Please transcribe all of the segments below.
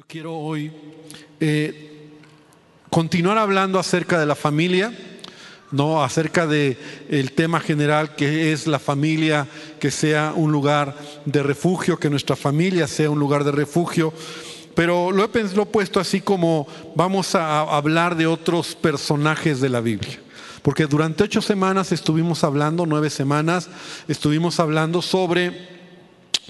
Yo quiero hoy eh, continuar hablando acerca de la familia, no acerca de el tema general que es la familia, que sea un lugar de refugio, que nuestra familia sea un lugar de refugio. Pero lo he, lo he puesto así como vamos a hablar de otros personajes de la Biblia. Porque durante ocho semanas estuvimos hablando, nueve semanas, estuvimos hablando sobre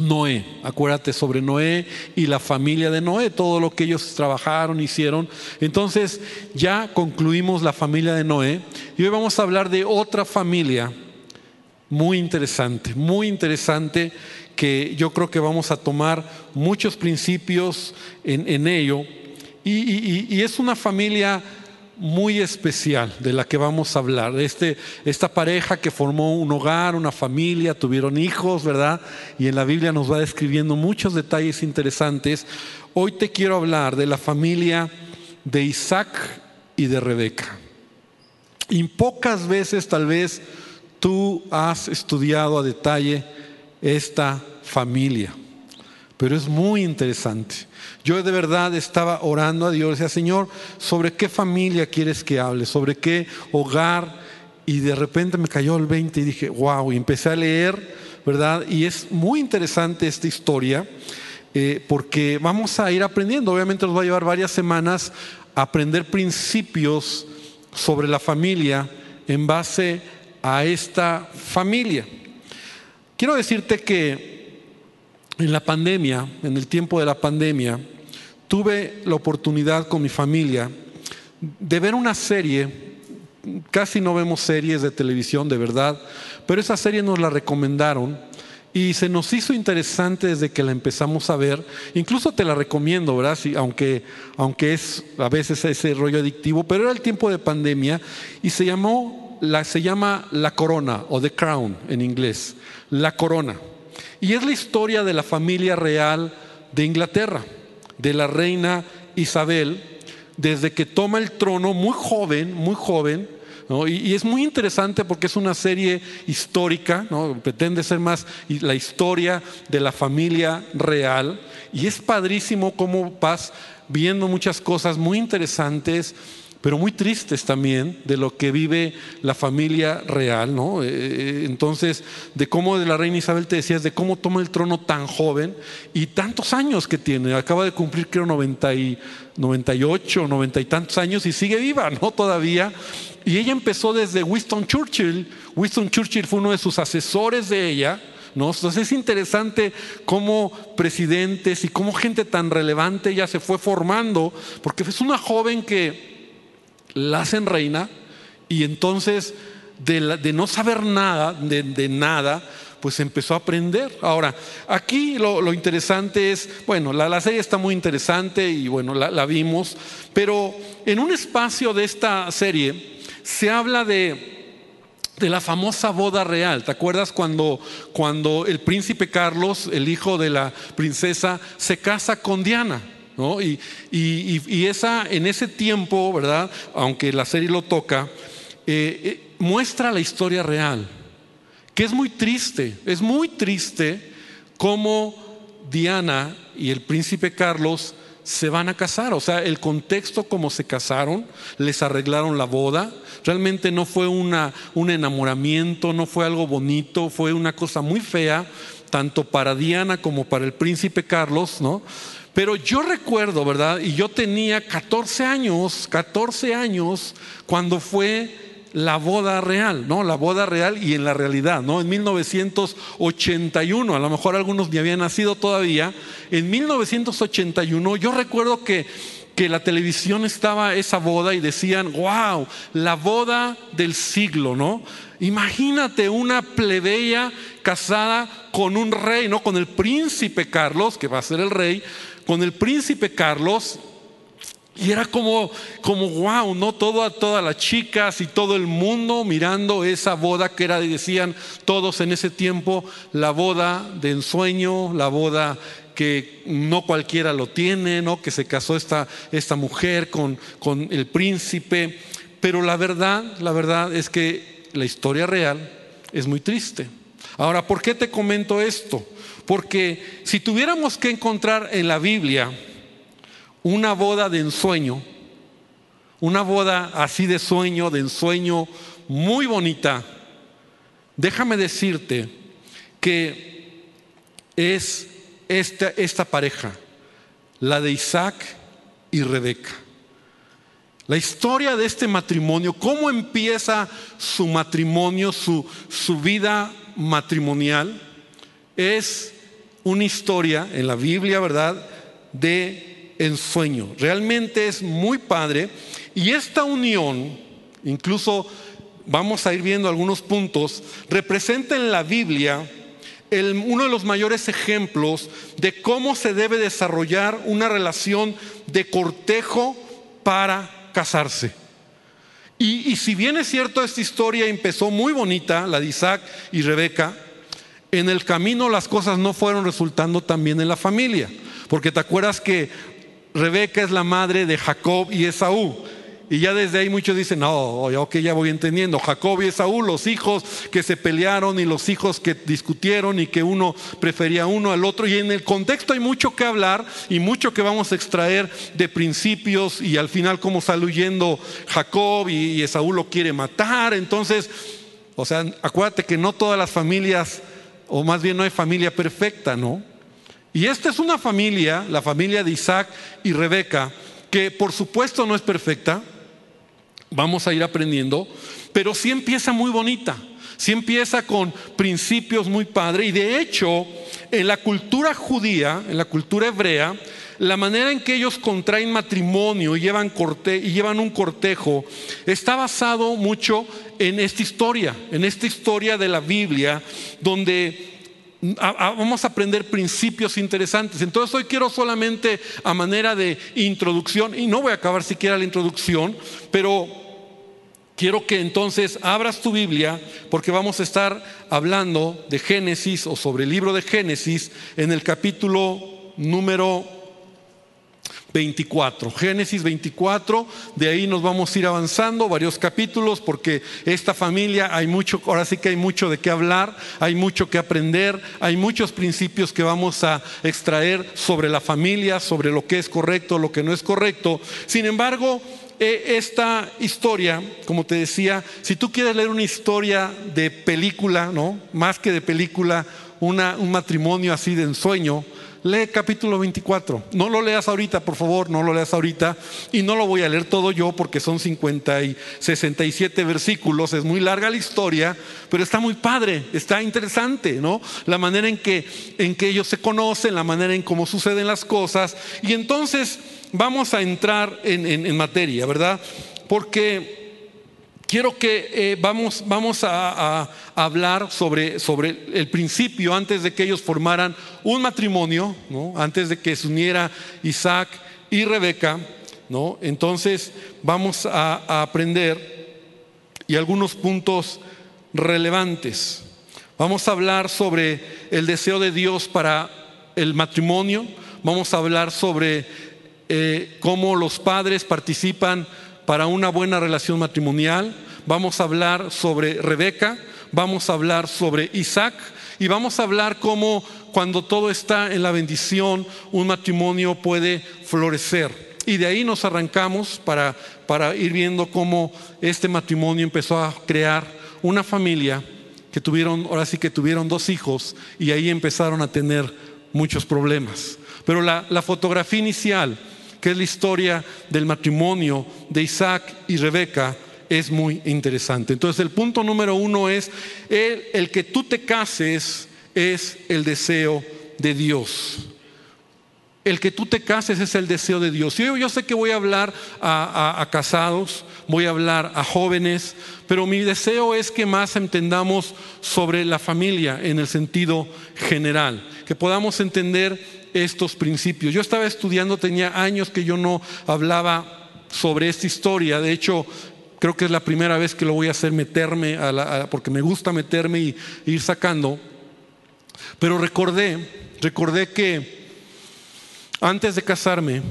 Noé, acuérdate sobre Noé y la familia de Noé, todo lo que ellos trabajaron, hicieron. Entonces ya concluimos la familia de Noé y hoy vamos a hablar de otra familia muy interesante, muy interesante que yo creo que vamos a tomar muchos principios en, en ello. Y, y- es una familia muy especial de la que vamos a hablar. Este, esta pareja que formó un hogar, una familia, tuvieron hijos, ¿verdad? Y en la Biblia nos va describiendo muchos detalles interesantes. Hoy te quiero hablar de la familia de Isaac y de Rebeca. Y pocas veces tal vez tú has estudiado a detalle esta familia, pero es muy interesante. Yo de verdad estaba orando a Dios, decía, Señor, ¿sobre qué familia quieres que hable? ¿Sobre qué hogar? Y de repente me cayó el 20 y dije, wow, y empecé a leer, ¿verdad? Y es muy interesante esta historia, eh, porque vamos a ir aprendiendo, obviamente nos va a llevar varias semanas a aprender principios sobre la familia en base a esta familia. Quiero decirte que en la pandemia, en el tiempo de la pandemia, tuve la oportunidad con mi familia de ver una serie, casi no vemos series de televisión de verdad, pero esa serie nos la recomendaron y se nos hizo interesante desde que la empezamos a ver. Incluso te la recomiendo, ¿verdad? Sí, aunque, aunque es a veces ese rollo adictivo, pero era el tiempo de pandemia y se llamó, la, se llama La Corona o The Crown en inglés, La Corona. Y es la historia de la familia real de Inglaterra, de la reina Isabel, desde que toma el trono muy joven, muy joven, y, es muy interesante porque es una serie histórica, ¿no? pretende ser más la historia de la familia real, y es padrísimo cómo vas viendo muchas cosas muy interesantes pero muy tristes también de lo que vive la familia real, ¿no? Eh, entonces, de cómo de la reina Isabel te decías, de cómo toma el trono tan joven y tantos años que tiene, acaba de cumplir creo 90 y, 98, 90 y tantos años y sigue viva, ¿no? Todavía. Y ella empezó desde Winston Churchill, Winston Churchill fue uno de sus asesores de ella, ¿no? Entonces es interesante cómo presidentes y cómo gente tan relevante ya se fue formando, porque es una joven que la hacen reina y entonces de, no saber nada, de, de nada, pues empezó a aprender. Ahora, aquí lo, lo interesante es, bueno, la, la serie está muy interesante y bueno, la, la vimos, pero en un espacio de esta serie se habla de, de la famosa boda real. ¿Te acuerdas cuando, cuando el príncipe Carlos, el hijo de la princesa, se casa con Diana? Y esa, en ese tiempo, ¿verdad? Aunque la serie lo toca, eh, eh, muestra la historia real, que es muy triste, es muy triste cómo Diana y el príncipe Carlos se van a casar, o sea, el contexto como se casaron, les arreglaron la boda, realmente no fue una, un enamoramiento, no fue algo bonito, fue una cosa muy fea, tanto para Diana como para el príncipe Carlos, ¿no? Pero yo recuerdo, ¿verdad? Y yo tenía 14 años, 14 años, cuando fue la boda real, ¿no? La boda real y en la realidad, ¿no? En 1981, a lo mejor algunos ni habían nacido todavía, en 1981 yo recuerdo que, que la televisión estaba esa boda y decían, wow, la boda del siglo, ¿no? Imagínate una plebeya casada con un rey, ¿no? Con el príncipe Carlos, que va a ser el rey, con el príncipe Carlos, y era como, como wow, ¿no? Todo, todas las chicas y todo el mundo mirando esa boda que era, decían todos en ese tiempo, la boda de ensueño, la boda que no cualquiera lo tiene, ¿no? Que se casó esta, esta mujer con, con el príncipe. Pero la verdad, la verdad es que la historia real es muy triste. Ahora, ¿por qué te comento esto? Porque si tuviéramos que encontrar en la Biblia una boda de ensueño, una boda así de sueño, de ensueño muy bonita, déjame decirte que es esta, esta pareja, la de Isaac y Rebeca. La historia de este matrimonio, cómo empieza su matrimonio, su, su vida matrimonial, es una historia en la Biblia, ¿verdad?, de ensueño. Realmente es muy padre. Y esta unión, incluso vamos a ir viendo algunos puntos, representa en la Biblia uno de los mayores ejemplos de cómo se debe desarrollar una relación de cortejo para casarse. Y, si bien es cierto, esta historia empezó muy bonita, la de Isaac y Rebeca, en el camino las cosas no fueron resultando tan bien en la familia. Porque te acuerdas que Rebeca es la madre de Jacob y Esaú. Y ya desde ahí muchos dicen, no, ok, ya voy entendiendo. Jacob y Esaú, los hijos que se pelearon y los hijos que discutieron y que uno prefería uno al otro. Y en el contexto hay mucho que hablar y mucho que vamos a extraer de principios y al final cómo sale huyendo Jacob y Esaú lo quiere matar. Entonces, o sea, acuérdate que no todas las familias, o más bien no hay familia perfecta, ¿no? Y esta es una familia, la familia de Isaac y Rebeca, que por supuesto no es perfecta, vamos a ir aprendiendo, pero sí empieza muy bonita, sí empieza con principios muy padres y de hecho en la cultura judía, en la cultura hebrea, la manera en que ellos contraen matrimonio y llevan un cortejo está basado mucho en esta historia, en esta historia de la Biblia, donde vamos a aprender principios interesantes. Entonces hoy quiero solamente a manera de introducción, y no voy a acabar siquiera la introducción, pero quiero que entonces abras tu Biblia porque vamos a estar hablando de Génesis o sobre el libro de Génesis en el capítulo número 24. Génesis 24, de ahí nos vamos a ir avanzando varios capítulos porque esta familia hay mucho, ahora sí que hay mucho de qué hablar, hay mucho que aprender, hay muchos principios que vamos a extraer sobre la familia, sobre lo que es correcto, lo que no es correcto. Sin embargo, esta historia, como te decía, si tú quieres leer una historia de película, ¿no? Más que de película, un matrimonio así de ensueño, lee capítulo 24. No lo leas ahorita, por favor, no lo leas ahorita. Y no lo voy a leer todo yo porque son 50 y 67 versículos. Es muy larga la historia, pero está muy padre, está interesante, ¿no? La manera en que, en que ellos se conocen, la manera en cómo suceden las cosas. Y entonces vamos a entrar en, en materia, ¿verdad? Porque quiero que eh, vamos, vamos a, hablar sobre, sobre, el principio antes de que ellos formaran un matrimonio, ¿no? antes de que se uniera Isaac y Rebeca. ¿no? Entonces vamos a, aprender y algunos puntos relevantes. Vamos a hablar sobre el deseo de Dios para el matrimonio. Vamos a hablar sobre eh, cómo los padres participan para una buena relación matrimonial. Vamos a hablar sobre Rebeca, vamos a hablar sobre Isaac y vamos a hablar cómo cuando todo está en la bendición, un matrimonio puede florecer. Y de ahí nos arrancamos para, para ir viendo cómo este matrimonio empezó a crear una familia que tuvieron, ahora sí que tuvieron dos hijos y ahí empezaron a tener muchos problemas. Pero la, la fotografía inicial que es la historia del matrimonio de Isaac y Rebeca, es muy interesante. Entonces el punto número uno es, el, que tú te cases es el deseo de Dios. El que tú te cases es el deseo de Dios. Yo, yo sé que voy a hablar a, casados, voy a hablar a jóvenes, pero mi deseo es que más entendamos sobre la familia en el sentido general, que podamos entender estos principios. Yo estaba estudiando, tenía años que yo no hablaba sobre esta historia. De hecho, creo que es la primera vez que lo voy a hacer meterme, porque me gusta meterme y ir sacando. Pero recordé, recordé que antes de casarme,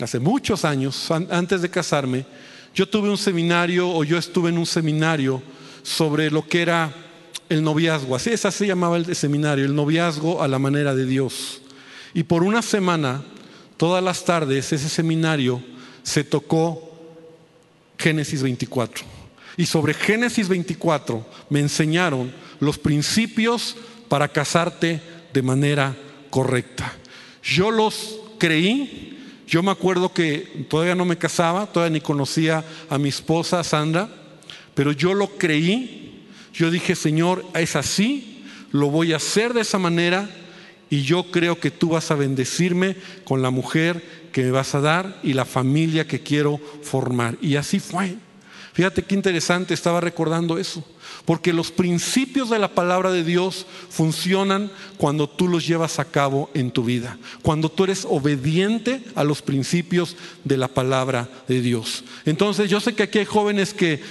hace muchos años, antes de casarme, yo tuve un seminario o yo estuve en un seminario sobre lo que era el noviazgo. Así esa se llamaba el seminario, el noviazgo a la manera de Dios. Y por una semana todas las tardes ese seminario se tocó Génesis 24. Y sobre Génesis 24 me enseñaron los principios para casarte de manera correcta. Yo los creí. Yo me acuerdo que todavía no me casaba, todavía ni conocía a mi esposa Sandra, pero yo lo creí. Yo dije, Señor, es así, lo voy a hacer de esa manera y yo creo que tú vas a bendecirme con la mujer que me vas a dar y la familia que quiero formar. Y así fue. Fíjate qué interesante, estaba recordando eso. Porque los principios de la palabra de Dios funcionan cuando tú los llevas a cabo en tu vida, cuando tú eres obediente a los principios de la palabra de Dios. Entonces yo sé que aquí hay jóvenes que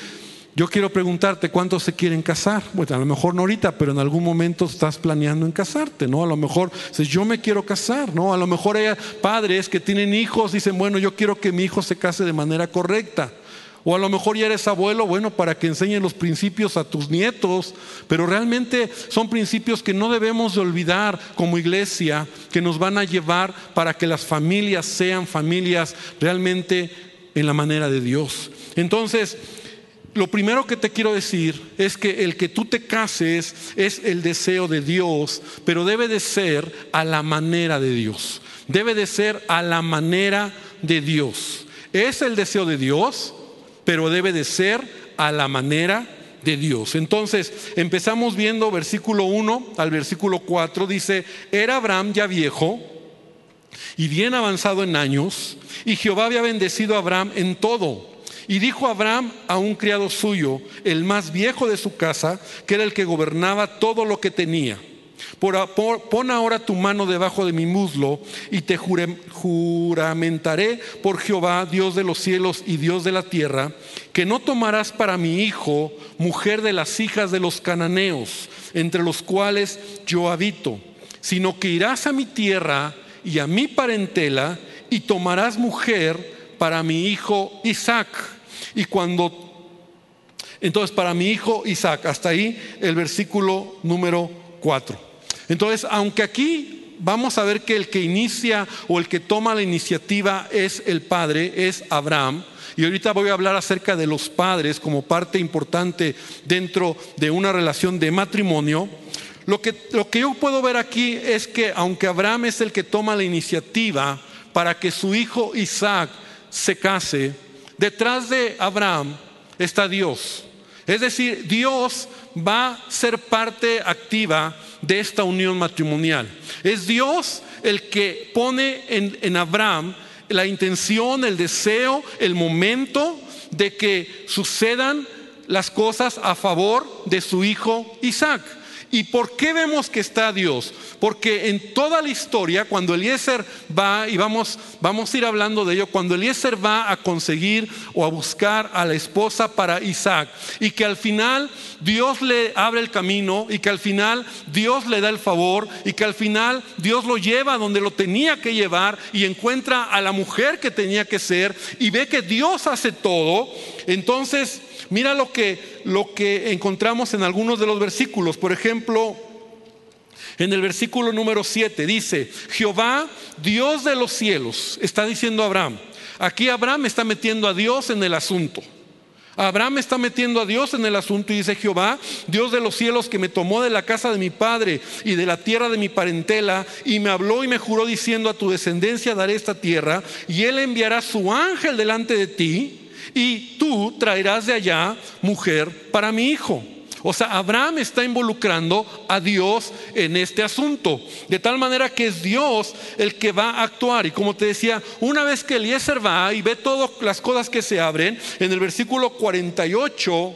yo quiero preguntarte cuántos se quieren casar. Bueno, a lo mejor no ahorita, pero en algún momento estás planeando en casarte, ¿no? A lo mejor dices, yo me quiero casar, ¿no? A lo mejor hay padres que tienen hijos dicen, bueno, yo quiero que mi hijo se case de manera correcta. O a lo mejor ya eres abuelo, bueno, para que enseñen los principios a tus nietos, pero realmente son principios que no debemos de olvidar como iglesia, que nos van a llevar para que las familias sean familias realmente en la manera de Dios. Entonces, lo primero que te quiero decir es que el que tú te cases es el deseo de Dios, pero debe de ser a la manera de Dios. Debe de ser a la manera de Dios. Es el deseo de Dios, pero debe de ser a la manera de Dios. Entonces, empezamos viendo versículo 1 al versículo 4, dice, era Abraham ya viejo y bien avanzado en años, y Jehová había bendecido a Abraham en todo. Y dijo Abraham a un criado suyo, el más viejo de su casa, que era el que gobernaba todo lo que tenía pon ahora tu mano debajo de mi muslo y te juramentaré por Jehová, Dios de los cielos y Dios de la tierra, que no tomarás para mi hijo mujer de las hijas de los cananeos, entre los cuales yo habito, sino que irás a mi tierra y a mi parentela y tomarás mujer para mi hijo Isaac. Y cuando entonces, para mi hijo Isaac, hasta ahí el versículo número 4. Entonces, aunque aquí vamos a ver que el que inicia o el que toma la iniciativa es el padre, es Abraham, y ahorita voy a hablar acerca de los padres como parte importante dentro de una relación de matrimonio, lo que, lo que yo puedo ver aquí es que aunque Abraham es el que toma la iniciativa para que su hijo Isaac se case, detrás de Abraham está Dios. Es decir, Dios va a ser parte activa de esta unión matrimonial. Es Dios el que pone en, Abraham la intención, el deseo, el momento de que sucedan las cosas a favor de su hijo Isaac. ¿Y por qué vemos que está Dios? Porque en toda la historia, cuando Eliezer va, y vamos, vamos a ir hablando de ello, cuando Eliezer va a conseguir o a buscar a la esposa para Isaac, y que al final Dios le abre el camino, y que al final Dios le da el favor, y que al final Dios lo lleva donde lo tenía que llevar, y encuentra a la mujer que tenía que ser, y ve que Dios hace todo, entonces Mira lo que, lo que encontramos en algunos de los versículos. Por ejemplo, en el versículo número 7 dice, Jehová, Dios de los cielos, está diciendo Abraham. Aquí Abraham está metiendo a Dios en el asunto. Abraham está metiendo a Dios en el asunto y dice Jehová, Dios de los cielos que me tomó de la casa de mi padre y de la tierra de mi parentela y me habló y me juró diciendo a tu descendencia daré esta tierra y él enviará su ángel delante de ti y tú traerás de allá mujer para mi hijo. O sea, Abraham está involucrando a Dios en este asunto. De tal manera que es Dios el que va a actuar. Y como te decía, una vez que Eliezer va y ve todas las cosas que se abren, en el versículo 48,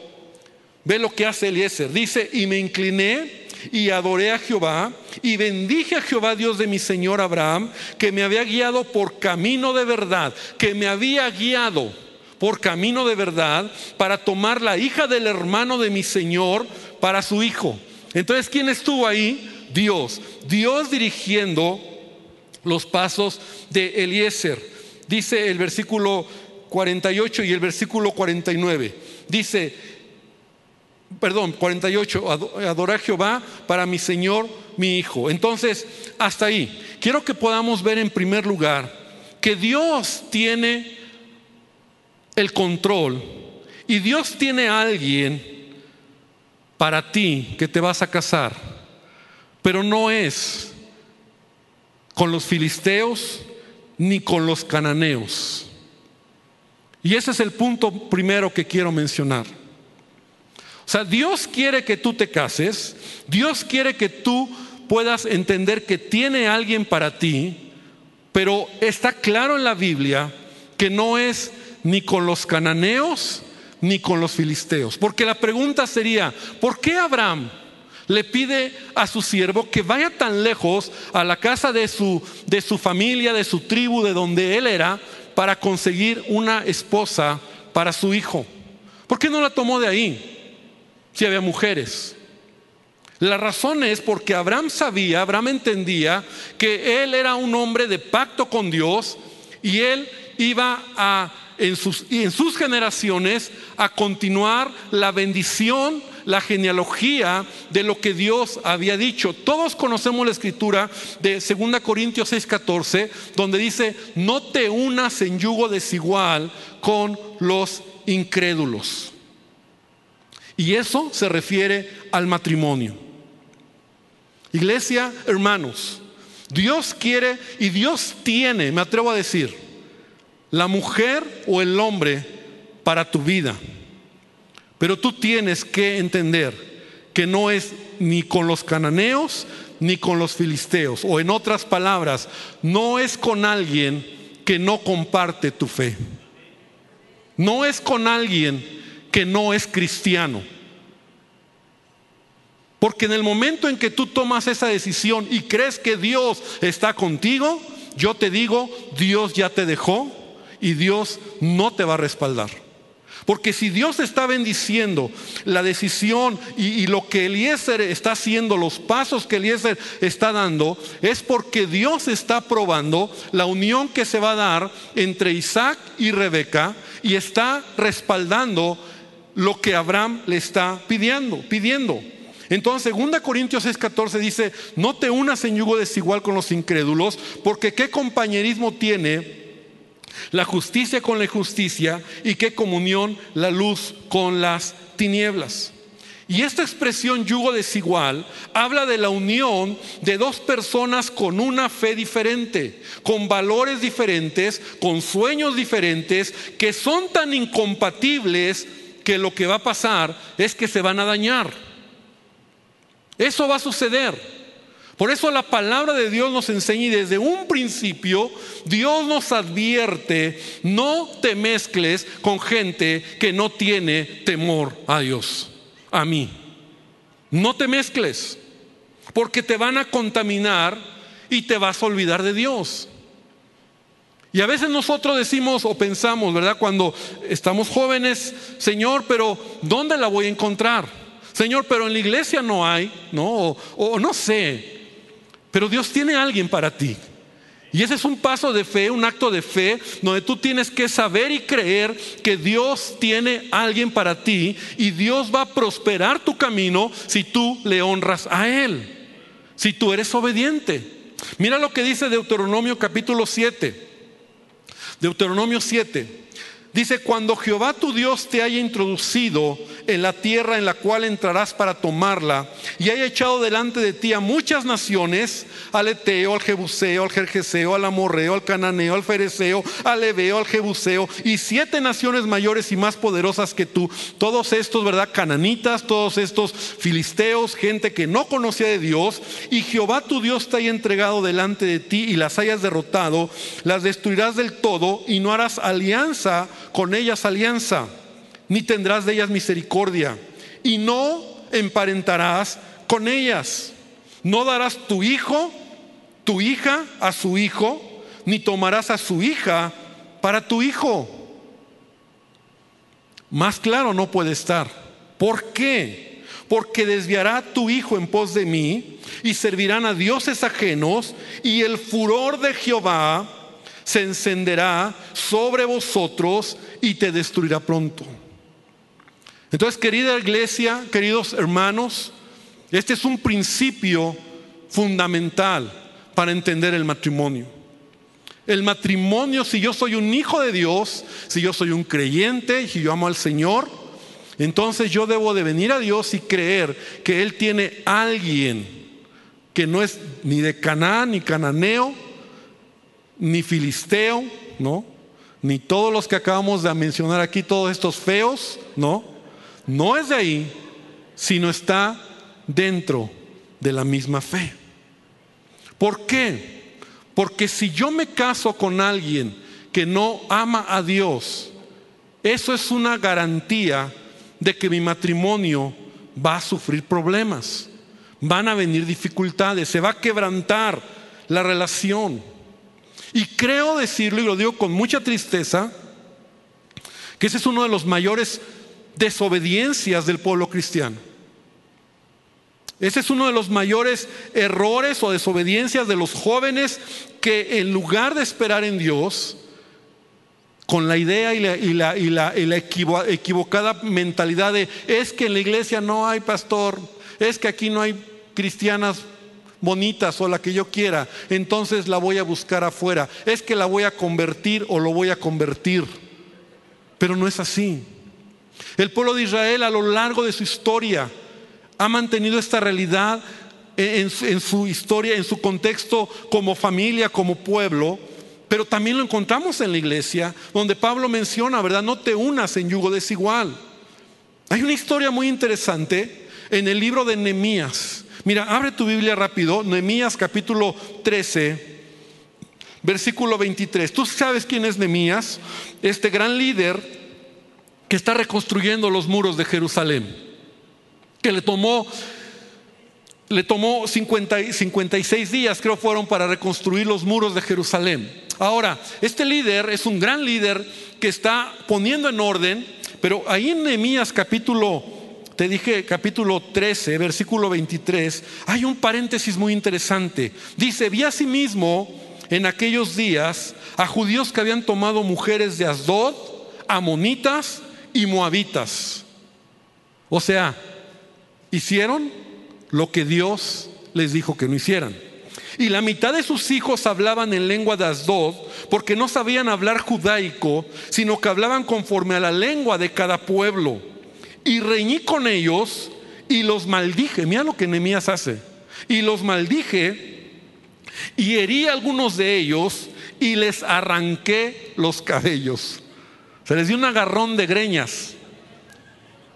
ve lo que hace Eliezer. Dice, y me incliné y adoré a Jehová y bendije a Jehová Dios de mi Señor Abraham, que me había guiado por camino de verdad, que me había guiado por camino de verdad para tomar la hija del hermano de mi Señor para su hijo. Entonces, ¿quién estuvo ahí? Dios. Dios dirigiendo los pasos de Eliezer. Dice el versículo 48 y el versículo 49. Dice, perdón, 48, adora a Jehová para mi Señor, mi hijo. Entonces, hasta ahí. Quiero que podamos ver en primer lugar que Dios tiene el control y Dios tiene alguien para ti que te vas a casar, pero no es con los filisteos ni con los cananeos. Y ese es el punto primero que quiero mencionar. O sea, Dios quiere que tú te cases, Dios quiere que tú puedas entender que tiene alguien para ti, pero está claro en la Biblia que no es ni con los cananeos ni con los filisteos. Porque la pregunta sería, ¿por qué Abraham le pide a su siervo que vaya tan lejos a la casa de su, de su familia, de su tribu, de donde él era, para conseguir una esposa para su hijo? ¿Por qué no la tomó de ahí? Si había mujeres. La razón es porque Abraham sabía, Abraham entendía que él era un hombre de pacto con Dios y él iba a en sus, en sus generaciones a continuar la bendición, la genealogía de lo que Dios había dicho. Todos conocemos la escritura de 2 Corintios 6:14, donde dice, no te unas en yugo desigual con los incrédulos. Y eso se refiere al matrimonio. Iglesia, hermanos, Dios quiere y Dios tiene, me atrevo a decir, la mujer o el hombre para tu vida. Pero tú tienes que entender que no es ni con los cananeos ni con los filisteos. O en otras palabras, no es con alguien que no comparte tu fe. No es con alguien que no es cristiano. Porque en el momento en que tú tomas esa decisión y crees que Dios está contigo, yo te digo, Dios ya te dejó y Dios no te va a respaldar. Porque si Dios está bendiciendo la decisión y, lo que Eliezer está haciendo, los pasos que Eliezer está dando, es porque Dios está probando la unión que se va a dar entre Isaac y Rebeca y está respaldando lo que Abraham le está pidiendo, pidiendo. Entonces, 2 Corintios 6:14 dice, no te unas en yugo desigual con los incrédulos, porque qué compañerismo tiene la justicia con la injusticia y qué comunión la luz con las tinieblas. Y esta expresión yugo desigual habla de la unión de dos personas con una fe diferente, con valores diferentes, con sueños diferentes, que son tan incompatibles que lo que va a pasar es que se van a dañar. Eso va a suceder. Por eso la palabra de Dios nos enseña y desde un principio Dios nos advierte, no te mezcles con gente que no tiene temor a Dios, a mí. No te mezcles, porque te van a contaminar y te vas a olvidar de Dios. Y a veces nosotros decimos o pensamos, ¿verdad? Cuando estamos jóvenes, Señor, pero ¿dónde la voy a encontrar? Señor, pero en la iglesia no hay, ¿no? O, no sé. Pero Dios tiene alguien para ti. Y ese es un paso de fe, un acto de fe, donde tú tienes que saber y creer que Dios tiene alguien para ti y Dios va a prosperar tu camino si tú le honras a Él, si tú eres obediente. Mira lo que dice Deuteronomio capítulo 7. Deuteronomio 7. Dice, cuando Jehová tu Dios te haya introducido en la tierra en la cual entrarás para tomarla, y haya echado delante de ti a muchas naciones, al Eteo, al Jebuseo, al Jerjeseo, al Amorreo, al Cananeo, al Fereceo, al Ebeo, al Jebuseo, y siete naciones mayores y más poderosas que tú, todos estos, ¿verdad? Cananitas, todos estos filisteos, gente que no conocía de Dios, y Jehová tu Dios te haya entregado delante de ti y las hayas derrotado, las destruirás del todo y no harás alianza con ellas alianza, ni tendrás de ellas misericordia, y no emparentarás con ellas. No darás tu hijo, tu hija a su hijo, ni tomarás a su hija para tu hijo. Más claro no puede estar. ¿Por qué? Porque desviará tu hijo en pos de mí y servirán a dioses ajenos y el furor de Jehová se encenderá sobre vosotros y te destruirá pronto. Entonces, querida iglesia, queridos hermanos, este es un principio fundamental para entender el matrimonio. El matrimonio, si yo soy un hijo de Dios, si yo soy un creyente, si yo amo al Señor, entonces yo debo de venir a Dios y creer que Él tiene alguien que no es ni de Canaán, ni cananeo, ni filisteo, ¿no? Ni todos los que acabamos de mencionar aquí, todos estos feos, ¿no? No es de ahí, sino está dentro de la misma fe. ¿Por qué? Porque si yo me caso con alguien que no ama a Dios, eso es una garantía de que mi matrimonio va a sufrir problemas, van a venir dificultades, se va a quebrantar la relación. Y creo decirlo, y lo digo con mucha tristeza, que ese es uno de los mayores desobediencias del pueblo cristiano. Ese es uno de los mayores errores o desobediencias de los jóvenes que en lugar de esperar en Dios, con la idea y la, equivocada mentalidad de es que en la iglesia no hay pastor, es que aquí no hay cristianas bonitas o la que yo quiera, entonces la voy a buscar afuera, es que la voy a convertir o lo voy a convertir. Pero no es así. El pueblo de Israel a lo largo de su historia, ha mantenido esta realidad en, su historia, en su contexto como familia, como pueblo, pero también lo encontramos en la iglesia, donde Pablo menciona, ¿verdad? No te unas en yugo desigual. Hay una historia muy interesante en el libro de Nehemías. Mira, abre tu Biblia rápido, Nehemías capítulo 13, versículo 23. Tú sabes quién es Nehemías, este gran líder que está reconstruyendo los muros de Jerusalén que le tomó, le tomó 56 días, creo fueron, para reconstruir los muros de Jerusalén. Ahora, este líder es un gran líder que está poniendo en orden, pero ahí en Nehemías capítulo, te dije capítulo 13, versículo 23, hay un paréntesis muy interesante. Dice, vi asimismo en aquellos días a judíos que habían tomado mujeres de Asdod, amonitas y moabitas. O sea, hicieron lo que Dios les dijo que no hicieran. Y la mitad de sus hijos hablaban en lengua de Asdod, porque no sabían hablar judaico, sino que hablaban conforme a la lengua de cada pueblo. Y reñí con ellos y los maldije. Mira lo que Nehemías hace. Y los maldije y herí a algunos de ellos y les arranqué los cabellos. Se les dio un agarrón de greñas.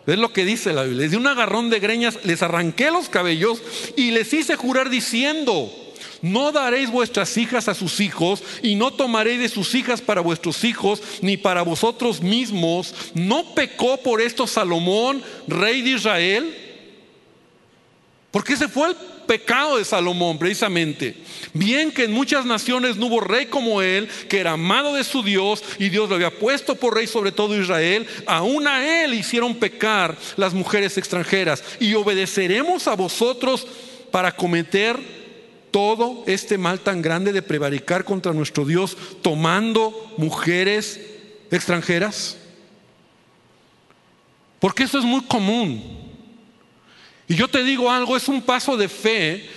Es lo que dice la Biblia. Les di un agarrón de greñas, les arranqué los cabellos y les hice jurar diciendo, no daréis vuestras hijas a sus hijos y no tomaréis de sus hijas para vuestros hijos ni para vosotros mismos. ¿No pecó por esto Salomón, rey de Israel? Porque ese fue el pecado de Salomón, precisamente. Bien que en muchas naciones no hubo rey como él, que era amado de su Dios y Dios lo había puesto por rey sobre todo Israel, aún a él hicieron pecar las mujeres extranjeras. Y obedeceremos a vosotros para cometer todo este mal tan grande de prevaricar contra nuestro Dios tomando mujeres extranjeras. Porque eso es muy común. Y yo te digo algo, es un paso de fe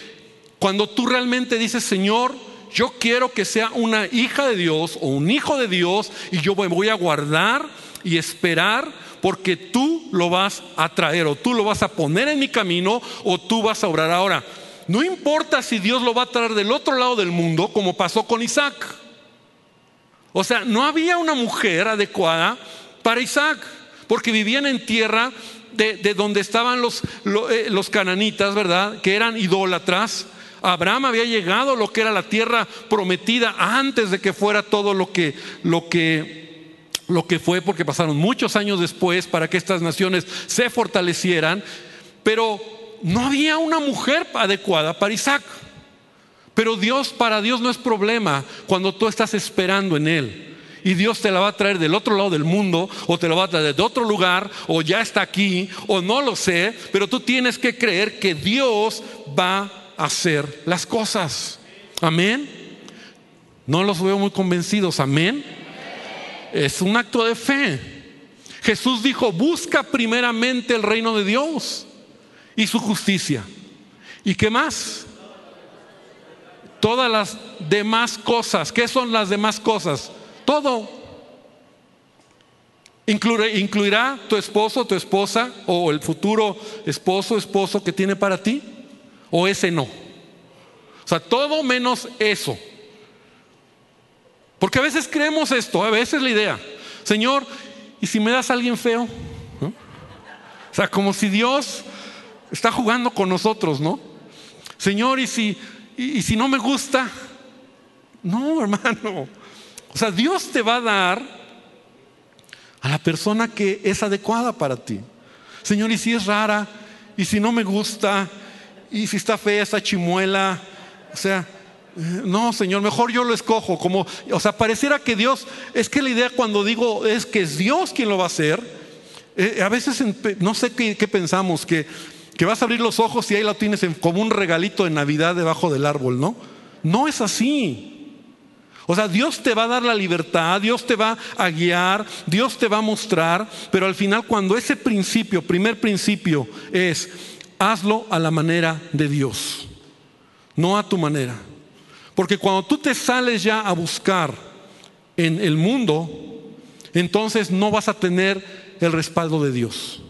cuando tú realmente dices, Señor, yo quiero que sea una hija de Dios o un hijo de Dios y yo voy a guardar y esperar porque tú lo vas a traer o tú lo vas a poner en mi camino o tú vas a obrar ahora. No importa si Dios lo va a traer del otro lado del mundo como pasó con Isaac. O sea, no había una mujer adecuada para Isaac porque vivían en tierra de, donde estaban los, eh, los cananitas, ¿verdad? Que eran idólatras. Abraham había llegado a lo que era la tierra prometida antes de que fuera todo lo que, lo que, lo que fue, porque pasaron muchos años después para que estas naciones se fortalecieran. Pero no había una mujer adecuada para Isaac. Pero Dios, para Dios no es problema cuando tú estás esperando en Él y Dios te la va a traer del otro lado del mundo o te la va a traer de otro lugar o ya está aquí o no lo sé, pero tú tienes que creer que Dios va a hacer las cosas. Amén. No los veo muy convencidos, amén. Es un acto de fe. Jesús dijo, busca primeramente el reino de Dios y su justicia. ¿Y qué más? todas las demás cosas. ¿Qué son las demás cosas? Todo. ¿Incluirá tu esposo, tu esposa o el futuro esposo, esposo que tiene para ti? ¿O ese no? O sea, todo menos eso. Porque a veces creemos esto, a veces la idea, Señor, ¿y si me das a alguien feo? O sea, como si Dios está jugando con nosotros, ¿no? Señor, ¿y si, y si no me gusta? No, hermano. O sea, Dios te va a dar a la persona que es adecuada para ti. Señor, y si es rara, y si no me gusta, y si está fea esa chimuela, o sea, eh, no, Señor, mejor yo lo escojo. Como, o sea, pareciera que Dios, es que la idea cuando digo es que es Dios quien lo va a hacer, eh, a veces no sé qué, pensamos, que, que, vas a abrir los ojos y ahí lo tienes como un regalito de Navidad debajo del árbol, ¿no? No es así. O sea, Dios te va a dar la libertad, Dios te va a guiar, Dios te va a mostrar, pero al final cuando ese principio, primer principio es, hazlo a la manera de Dios, no a tu manera. Porque cuando tú te sales ya a buscar en el mundo, entonces no vas a tener el respaldo de Dios.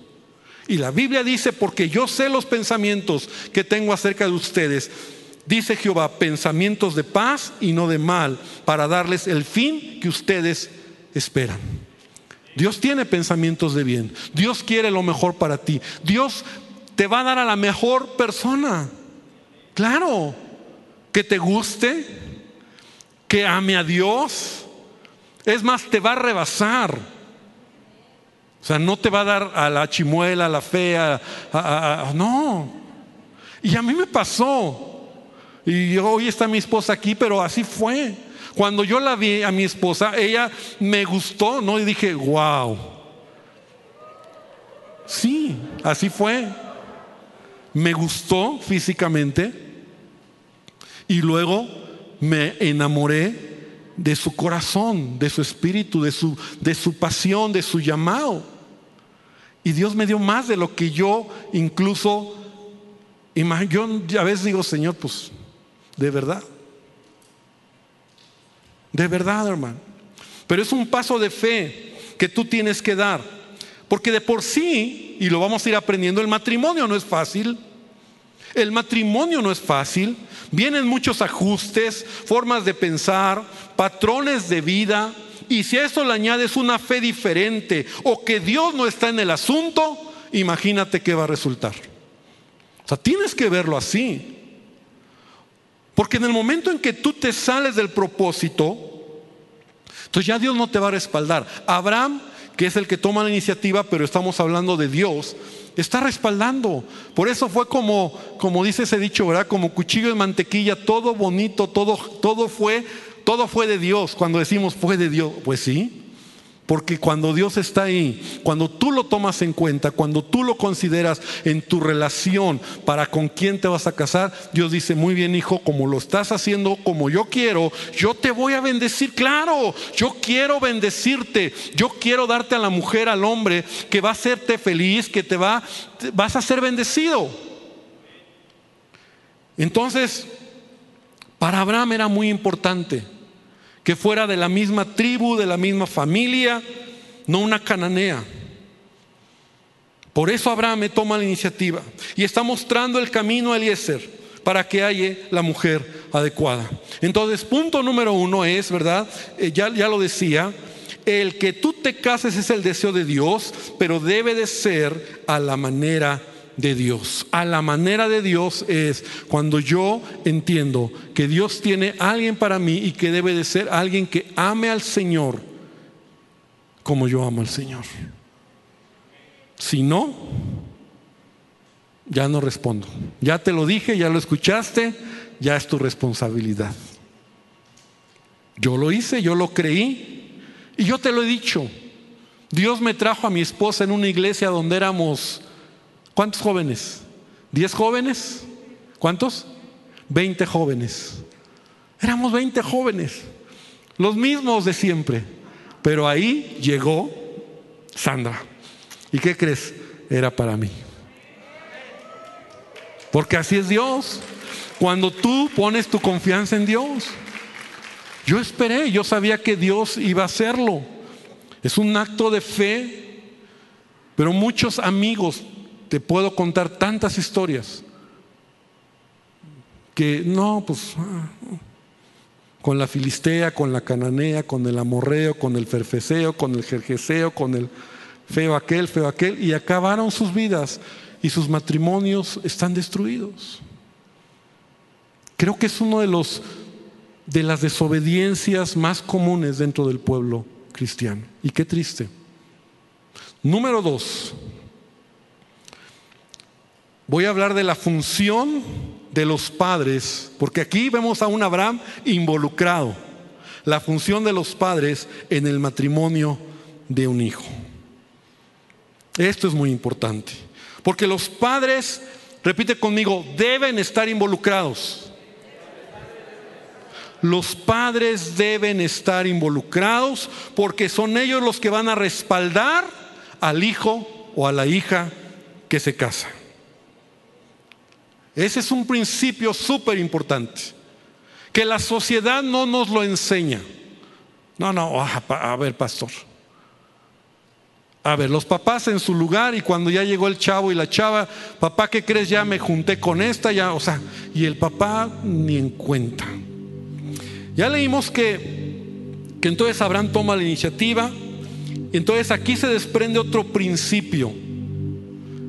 Y la Biblia dice, porque yo sé los pensamientos que tengo acerca de ustedes, dice Jehová, pensamientos de paz y no de mal, para darles el fin que ustedes esperan. Dios tiene pensamientos de bien. Dios quiere lo mejor para ti. Dios te va a dar a la mejor persona. Claro, que te guste, que ame a Dios. Es más, te va a rebasar. O sea, no te va a dar a la chimuela, a la fea, no. Y a mí me pasó. Y hoy está mi esposa aquí, pero así fue. Cuando yo la vi a mi esposa, ella me gustó, ¿no? Y dije, wow. Sí, así fue. Me gustó físicamente y luego me enamoré de su corazón, de su espíritu, de su, de su pasión, de su llamado. Y Dios me dio más de lo que yo incluso, yo a veces digo, Señor, pues de verdad. De verdad, hermano. Pero es un paso de fe que tú tienes que dar. Porque de por sí, y lo vamos a ir aprendiendo, el matrimonio no es fácil. El matrimonio no es fácil. Vienen muchos ajustes, formas de pensar, patrones de vida. Y si a eso le añades una fe diferente o que Dios no está en el asunto, imagínate qué va a resultar. O sea, tienes que verlo así. Porque en el momento en que tú te sales del propósito, entonces ya Dios no te va a respaldar. Abraham, que es el que toma la iniciativa, pero estamos hablando de Dios, está respaldando. Por eso fue como, como dice ese dicho, ¿verdad? Como cuchillo de mantequilla, todo bonito, todo, todo fue, todo fue de Dios. Cuando decimos fue de Dios, pues sí. Porque cuando Dios está ahí, cuando tú lo tomas en cuenta, cuando tú lo consideras en tu relación para con quién te vas a casar, Dios dice, muy bien hijo, como lo estás haciendo como yo quiero, yo te voy a bendecir, claro, yo quiero bendecirte, yo quiero darte a la mujer, al hombre, que va a hacerte feliz, que te va, vas a ser bendecido. Entonces, para Abraham era muy importante que fuera de la misma tribu, de la misma familia, no una cananea. Por eso Abraham toma la iniciativa y está mostrando el camino a Eliezer para que haya la mujer adecuada. Entonces, punto número uno es, ¿verdad? Eh, ya, ya lo decía, el que tú te cases es el deseo de Dios, pero debe de ser a la manera de Dios. A la manera de Dios es cuando yo entiendo que Dios tiene alguien para mí y que debe de ser alguien que ame al Señor como yo amo al Señor. Si no, ya no respondo. Ya te lo dije, ya lo escuchaste, ya es tu responsabilidad. Yo lo hice, yo lo creí y yo te lo he dicho. Dios me trajo a mi esposa en una iglesia donde éramos ¿Cuántos jóvenes? ¿Diez jóvenes? ¿Cuántos? Veinte jóvenes. Éramos veinte jóvenes, los mismos de siempre. Pero ahí llegó Sandra. ¿Y qué crees? Era para mí. Porque así es Dios. Cuando tú pones tu confianza en Dios. Yo esperé, yo sabía que Dios iba a hacerlo. Es un acto de fe, pero muchos amigos, te puedo contar tantas historias, que no, pues ah, con la filistea, con la cananea, con el amorreo, con el ferfeseo, con el jerjeseo, con el feo aquel, feo aquel, y acabaron sus vidas y sus matrimonios están destruidos. Creo que es uno de los de las desobediencias más comunes dentro del pueblo cristiano. Y qué triste. Número dos, voy a hablar de la función de los padres, porque aquí vemos a un Abraham involucrado, la función de los padres en el matrimonio de un hijo. Esto es muy importante, porque los padres, repite conmigo, deben estar involucrados los padres deben estar involucrados porque son ellos los que van a respaldar al hijo o a la hija que se casa. Ese es un principio súper importante, que la sociedad no nos lo enseña. No, no, ah, a ver, pastor. A ver, los papás en su lugar y cuando ya llegó el chavo y la chava, papá, ¿qué crees? Ya me junté con esta, ya, o sea, y el papá ni en cuenta. Ya leímos que, que entonces Abraham toma la iniciativa. Entonces aquí se desprende otro principio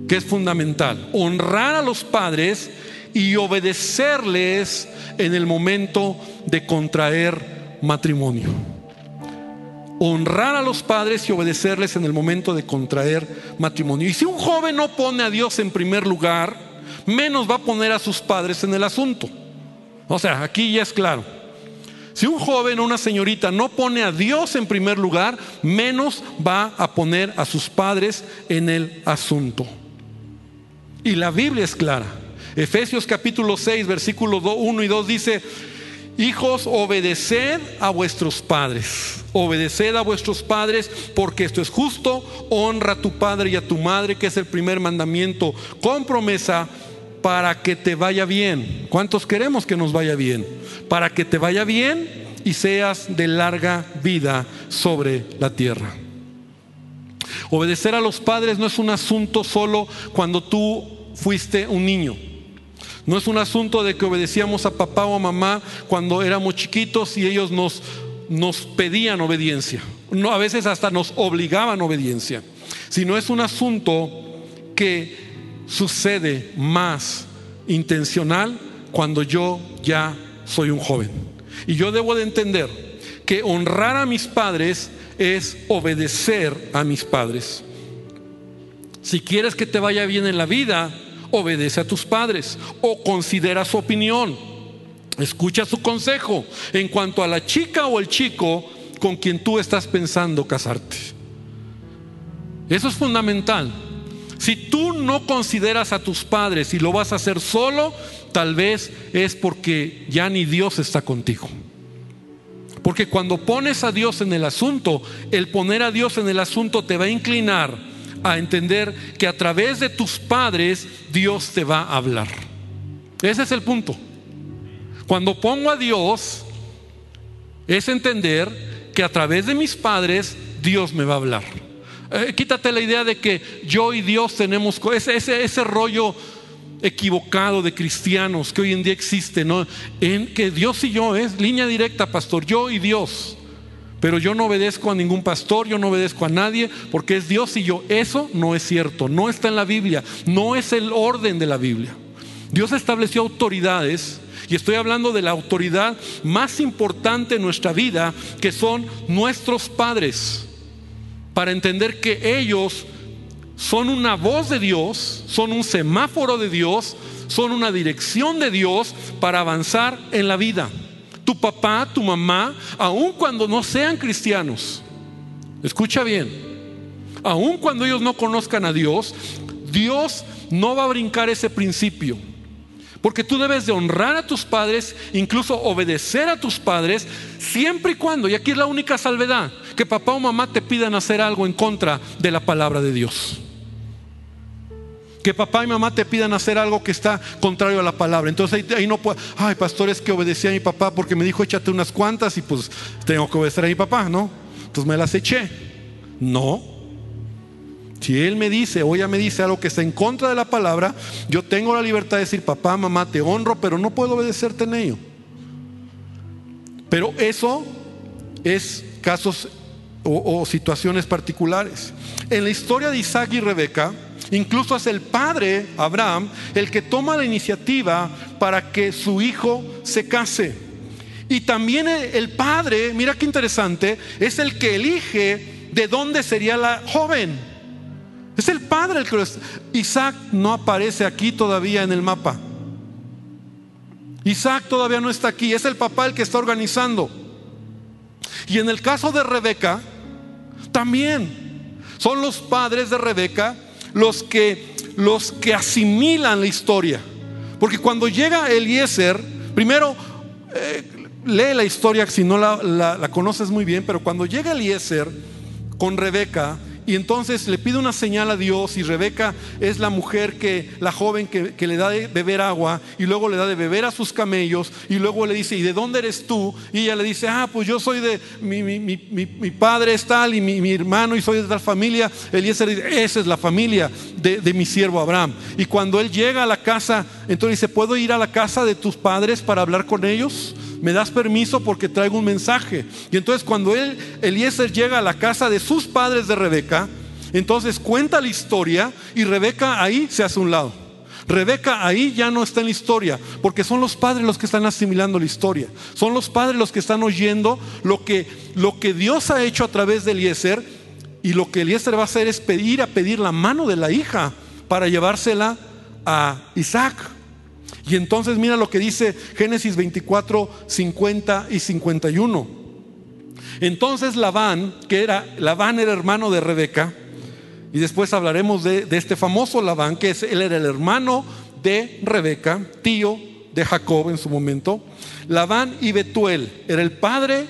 que es fundamental. Honrar a los padres y obedecerles en el momento de contraer matrimonio. Honrar a los padres y obedecerles en el momento de contraer matrimonio. Y si un joven no pone a Dios en primer lugar, menos va a poner a sus padres en el asunto. O sea, aquí ya es claro. Si un joven o una señorita no pone a Dios en primer lugar, menos va a poner a sus padres en el asunto. Y la Biblia es clara. Efesios capítulo 6, versículos 1 y 2 dice, hijos, obedeced a vuestros padres. Obedeced a vuestros padres porque esto es justo. Honra a tu padre y a tu madre, que es el primer mandamiento, con promesa para que te vaya bien. ¿Cuántos queremos que nos vaya bien? Para que te vaya bien y seas de larga vida sobre la tierra. Obedecer a los padres no es un asunto solo cuando tú fuiste un niño. No es un asunto de que obedecíamos a papá o a mamá cuando éramos chiquitos y ellos nos, nos pedían obediencia. No, a veces hasta nos obligaban obediencia. Sino es un asunto que sucede más intencional cuando yo ya soy un joven. Y yo debo de entender que honrar a mis padres es obedecer a mis padres. Si quieres que te vaya bien en la vida, obedece a tus padres o considera su opinión. Escucha su consejo en cuanto a la chica o el chico con quien tú estás pensando casarte. Eso es fundamental. Si tú no consideras a tus padres y lo vas a hacer solo, tal vez es porque ya ni Dios está contigo. Porque cuando pones a Dios en el asunto, el poner a Dios en el asunto te va a inclinar a entender que a través de tus padres Dios te va a hablar. Ese es el punto. Cuando pongo a Dios, es entender que a través de mis padres Dios me va a hablar. Eh, quítate la idea de que yo y Dios tenemos ese, ese, ese rollo equivocado de cristianos que hoy en día existe, ¿no? En que Dios y yo es línea directa, pastor, yo y Dios. Pero yo no obedezco a ningún pastor, yo no obedezco a nadie, porque es Dios y yo. Eso no es cierto, no está en la Biblia, no es el orden de la Biblia. Dios estableció autoridades, y estoy hablando de la autoridad más importante en nuestra vida, que son nuestros padres para entender que ellos son una voz de Dios, son un semáforo de Dios, son una dirección de Dios para avanzar en la vida. Tu papá, tu mamá, aun cuando no sean cristianos, escucha bien, aun cuando ellos no conozcan a Dios, Dios no va a brincar ese principio. Porque tú debes de honrar a tus padres, incluso obedecer a tus padres, siempre y cuando, y aquí es la única salvedad, que papá o mamá te pidan hacer algo en contra de la palabra de Dios. Que papá y mamá te pidan hacer algo que está contrario a la palabra. Entonces ahí, no puedo, ay pastor, es que obedecí a mi papá porque me dijo échate unas cuantas y pues tengo que obedecer a mi papá, ¿no? Entonces me las eché. No. Si él me dice o ella me dice algo que está en contra de la palabra, yo tengo la libertad de decir, papá, mamá, te honro, pero no puedo obedecerte en ello. Pero eso es casos o, o situaciones particulares. En la historia de Isaac y Rebeca, incluso es el padre, Abraham, el que toma la iniciativa para que su hijo se case. Y también el padre, mira qué interesante, es el que elige de dónde sería la joven. Es el padre el que lo es- Isaac no aparece aquí todavía en el mapa. Isaac todavía no está aquí, es el papá el que está organizando. Y en el caso de Rebeca, también son los padres de Rebeca los que, los que asimilan la historia. Porque cuando llega Eliezer, primero eh, lee la historia si no la, la- la conoces muy bien, pero cuando llega Eliezer con Rebeca, y entonces le pide una señal a Dios y Rebeca es la mujer que, la joven que, le da de beber agua y luego le da de beber a sus camellos y luego le dice, ¿y de dónde eres tú? Y ella le dice, ah, pues yo soy de, mi, mi- mi- mi- padre es tal y mi, mi hermano y soy de tal familia. Eliezer dice, esa es la familia de, de mi siervo Abraham. Y cuando él llega a la casa, entonces dice, ¿puedo ir a la casa de tus padres para hablar con ellos? ¿Me das permiso porque traigo un mensaje? Y entonces cuando él, Eliezer llega a la casa de sus padres de Rebeca, entonces cuenta la historia y Rebeca ahí se hace un lado. Rebeca ahí ya no está en la historia, porque son los padres los que están asimilando la historia. Son los padres los que están oyendo lo que, lo que Dios ha hecho a través de Eliezer. Y lo que Eliezer va a hacer es pedir a pedir la mano de la hija para llevársela a Isaac. Y entonces mira lo que dice Génesis 24, 50 y 51. Entonces Labán, que era, Labán era hermano de Rebeca, y después hablaremos de, este famoso Labán, que es, él era el hermano de Rebeca, tío de Jacob en su momento. Labán y Betuel era el padre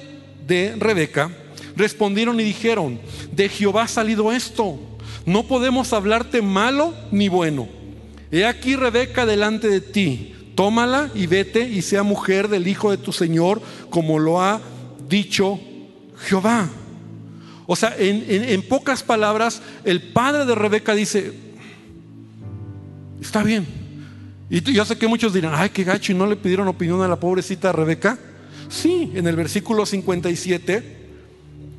de Rebeca. Respondieron y dijeron, de Jehová ha salido esto. No podemos hablarte malo ni bueno. He aquí Rebeca delante de ti. Tómala y vete y sea mujer del hijo de tu Señor, como lo ha dicho Jehová. O sea, en, en- pocas palabras, el padre de Rebeca dice, está bien. Y yo sé que muchos dirán, ay, qué gacho, ¿y no le pidieron opinión a la pobrecita Rebeca? Sí, en el versículo 57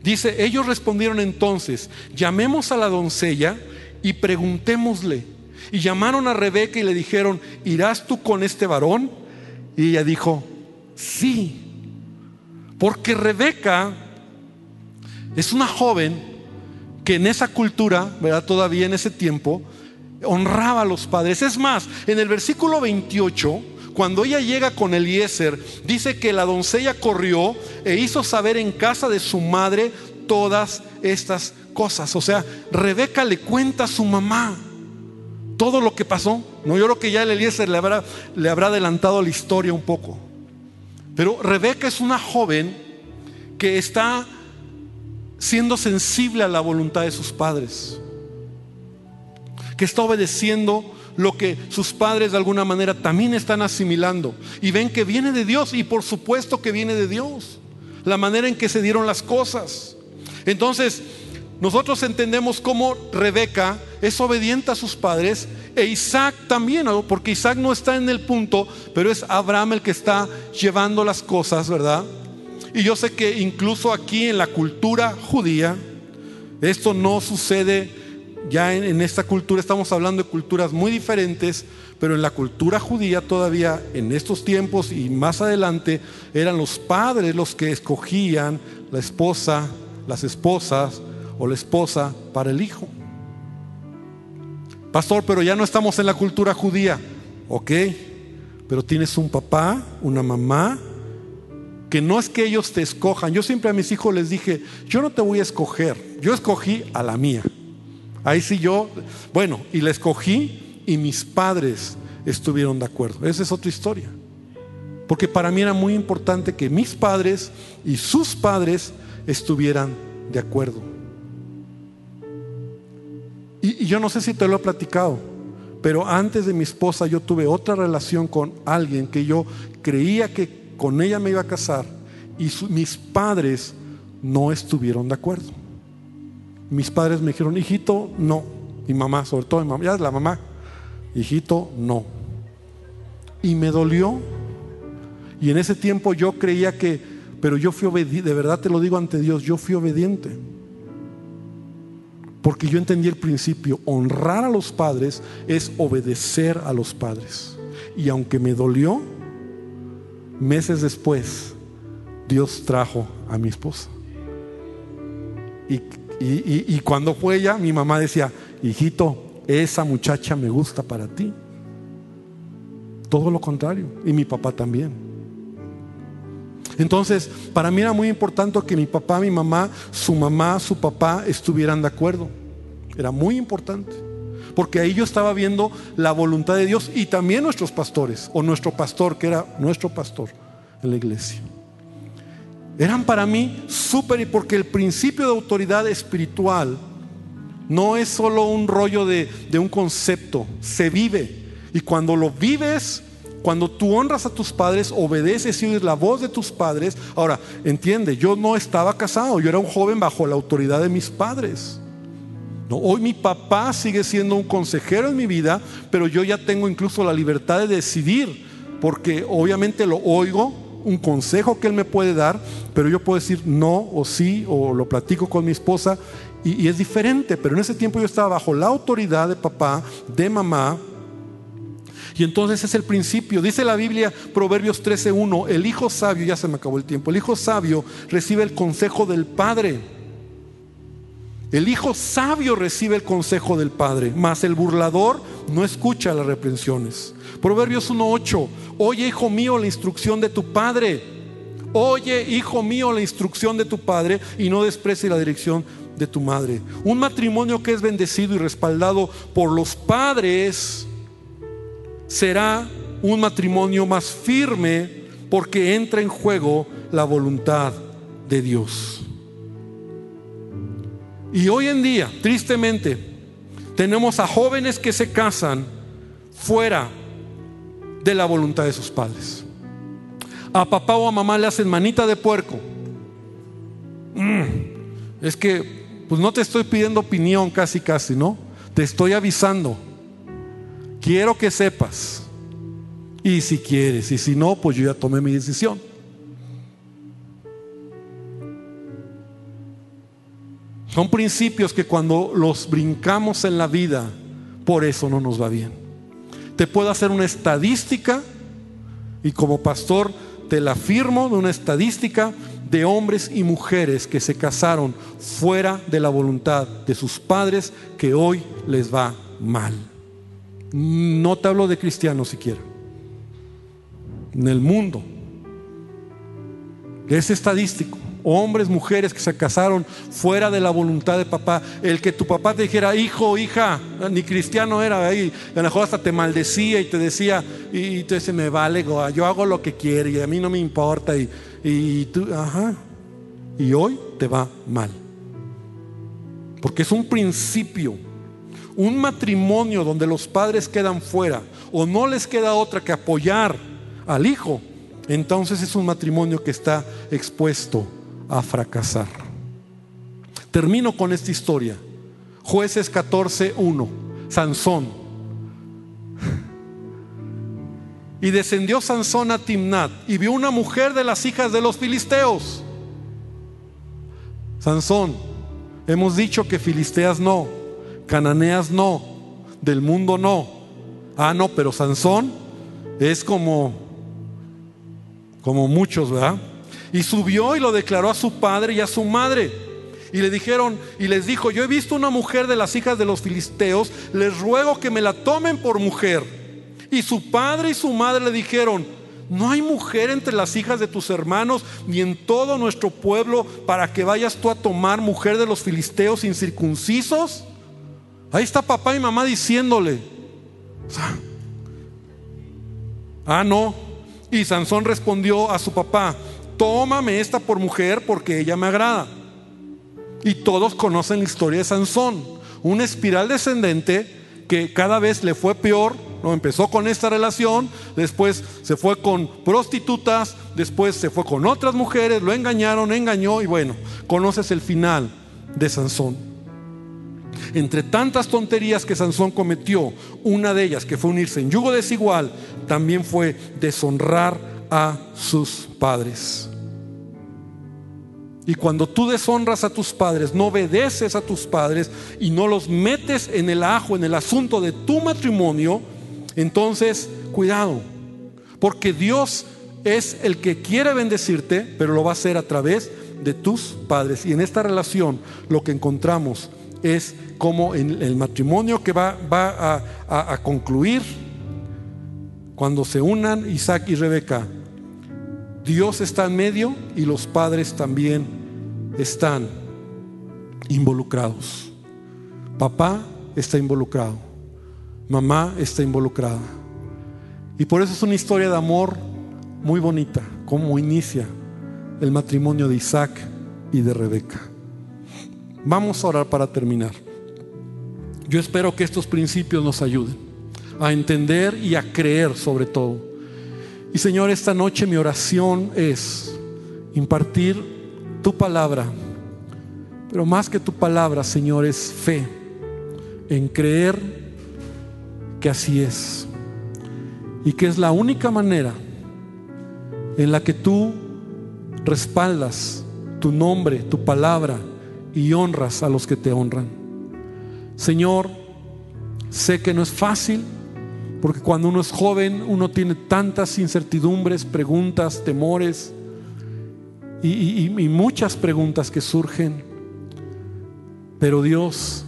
dice, ellos respondieron entonces, llamemos a la doncella y preguntémosle. Y llamaron a Rebeca y le dijeron, ¿irás tú con este varón? Y ella dijo, sí. Porque Rebeca es una joven que en esa cultura, ¿verdad? Todavía en ese tiempo, honraba a los padres. Es más, en el versículo 28, cuando ella llega con Eliezer, dice que la doncella corrió e hizo saber en casa de su madre todas estas cosas. O sea, Rebeca le cuenta a su mamá todo lo que pasó. No, yo creo que ya el Eliezer le habrá, le habrá adelantado la historia un poco. Pero Rebeca es una joven que está siendo sensible a la voluntad de sus padres, que está obedeciendo lo que sus padres de alguna manera también están asimilando y ven que viene de Dios y por supuesto que viene de Dios, la manera en que se dieron las cosas. Entonces, nosotros entendemos cómo Rebeca es obediente a sus padres e Isaac también, porque Isaac no está en el punto, pero es Abraham el que está llevando las cosas, ¿verdad? Y yo sé que incluso aquí en la cultura judía, esto no sucede ya en esta cultura, estamos hablando de culturas muy diferentes, pero en la cultura judía todavía en estos tiempos y más adelante eran los padres los que escogían la esposa, las esposas o la esposa para el hijo. Pastor, pero ya no estamos en la cultura judía. Ok, pero tienes un papá, una mamá, que no es que ellos te escojan. Yo siempre a mis hijos les dije, yo no te voy a escoger, yo escogí a la mía. Ahí sí yo, bueno, y la escogí y mis padres estuvieron de acuerdo. Esa es otra historia. Porque para mí era muy importante que mis padres y sus padres estuvieran de acuerdo. Y, yo no sé si te lo he platicado, Pero antes de mi esposa yo tuve otra relación con alguien que yo creía que con ella me iba a casar y mis padres no estuvieron de acuerdo. Mis padres me dijeron, hijito, no. Mi mamá, sobre todo mi mamá, ya es la mamá, hijito, no. Y me dolió. Y en ese tiempo yo creía que, pero yo fui obediente, de verdad te lo digo ante Dios, yo fui obediente. Porque yo entendí el principio, honrar a los padres es obedecer a los padres. Y aunque me dolió, meses después, Dios trajo a mi esposa. Y, cuando fue ella, mi mamá decía, hijito, esa muchacha me gusta para ti. Todo lo contrario. Y mi papá también. Entonces, para mí era muy importante que mi papá, mi mamá, su mamá, su papá estuvieran de acuerdo. Era muy importante. Porque ahí yo estaba viendo la voluntad de Dios y también nuestros pastores, o nuestro pastor, que era nuestro pastor en la iglesia. Eran para mí súper, porque el principio de autoridad espiritual no es solo un rollo de, de un concepto, se vive. Y cuando lo vives, cuando tú honras a tus padres, obedeces y oyes la voz de tus padres. Ahora, entiende, yo no estaba casado, yo era un joven bajo la autoridad de mis padres. Hoy mi papá sigue siendo un consejero en mi vida, pero yo ya tengo incluso la libertad de decidir, porque obviamente lo oigo, un consejo que él me puede dar, pero yo puedo decir no o sí, o lo platico con mi esposa, y es diferente, pero en ese tiempo yo estaba bajo la autoridad de papá, de mamá, y entonces es el principio. Dice la Biblia, Proverbios 13:1, el hijo sabio, ya se me acabó el tiempo, el hijo sabio recibe el consejo del padre. El hijo sabio recibe el consejo del padre, mas el burlador no escucha las reprensiones. Proverbios 1:8, oye hijo mío la instrucción de tu padre. Oye hijo mío la instrucción de tu padre y no desprecie la dirección de tu madre. Un matrimonio que es bendecido y respaldado por los padres será un matrimonio más firme porque entra en juego la voluntad de Dios. Y hoy en día, tristemente, tenemos a jóvenes que se casan fuera de la voluntad de sus padres. A papá o a mamá le hacen manita de puerco. Mm, es que, pues no te estoy pidiendo opinión casi, casi, ¿no? Te estoy avisando quiero que sepas. Y si quieres, y si no, pues yo ya tomé mi decisión. Son principios que cuando los brincamos en la vida, por eso no nos va bien. Te puedo hacer una estadística y como pastor te la afirmo de una estadística de hombres y mujeres que se casaron fuera de la voluntad de sus padres que hoy les va mal. No te hablo de cristianos siquiera. En el mundo. Es estadístico. Hombres, mujeres que se casaron fuera de la voluntad de papá. El que tu papá te dijera, hijo, hija, ni cristiano era ahí. A lo mejor hasta te maldecía y te decía, y, tú dices, me vale, yo hago lo que quiero y a mí no me importa. Y, y tú, ajá. Y hoy te va mal. Porque es un principio un matrimonio donde los padres quedan fuera o no les queda otra que apoyar al hijo, entonces es un matrimonio que está expuesto a fracasar. Termino con esta historia. Jueces 14.1. Sansón. Y descendió Sansón a Timnat y vio una mujer de las hijas de los filisteos. Sansón, hemos dicho que filisteas no, Cananeas no, del mundo no. Ah, no, pero Sansón es como, como muchos, ¿verdad? Y subió y lo declaró a su padre y a su madre. Y le dijeron, y les dijo, yo he visto una mujer de las hijas de los filisteos, les ruego que me la tomen por mujer. Y su padre y su madre le dijeron, no hay mujer entre las hijas de tus hermanos ni en todo nuestro pueblo para que vayas tú a tomar mujer de los filisteos incircuncisos. Ahí está papá y mamá diciéndole. Ah, no. Y Sansón respondió a su papá, tómame esta por mujer porque ella me agrada. Y todos conocen la historia de Sansón, una espiral descendente que cada vez le fue peor. ¿no? Empezó con esta relación, después se fue con prostitutas, después se fue con otras mujeres, lo engañaron, engañó y bueno, conoces el final de Sansón. Entre tantas tonterías que Sansón cometió, una de ellas que fue unirse en yugo desigual, también fue deshonrar a sus padres. Y cuando tú deshonras a tus padres, no obedeces a tus padres y no los metes en el ajo, en el asunto de tu matrimonio, entonces cuidado, porque Dios es el que quiere bendecirte, pero lo va a hacer a través de tus padres. Y en esta relación lo que encontramos es como en el matrimonio que va, a, a concluir, cuando se unan Isaac y Rebeca, Dios está en medio y los padres también están involucrados. Papá está involucrado. Mamá está involucrada. Y por eso es una historia de amor muy bonita, como inicia el matrimonio de Isaac y de Rebeca. Vamos a orar para terminar. Yo espero que estos principios nos ayuden a entender y a creer sobre todo. Y Señor, esta noche mi oración es impartir tu palabra. Pero más que tu palabra, Señor, es fe en creer que así es. Y que es la única manera en la que tú respaldas tu nombre, tu palabra y honras a los que te honran. Señor, sé que no es fácil, porque cuando uno es joven uno tiene tantas incertidumbres, preguntas, temores y, muchas preguntas que surgen. Pero Dios,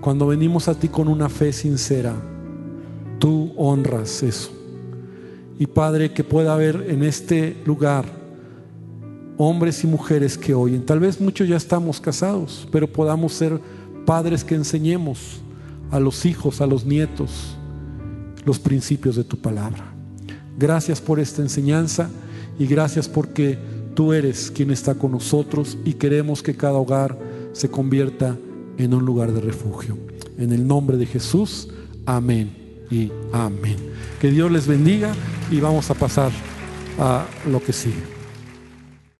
cuando venimos a ti con una fe sincera, tú honras eso. Y Padre, que pueda haber en este lugar hombres y mujeres que oyen. Tal vez muchos ya estamos casados, pero podamos ser padres que enseñemos a los hijos, a los nietos, los principios de tu palabra. Gracias por esta enseñanza y gracias porque Tú eres quien está con nosotros y queremos que cada hogar se convierta en un lugar de refugio. En el nombre de Jesús, amén y amén. Que Dios les bendiga y vamos a pasar a lo que sigue.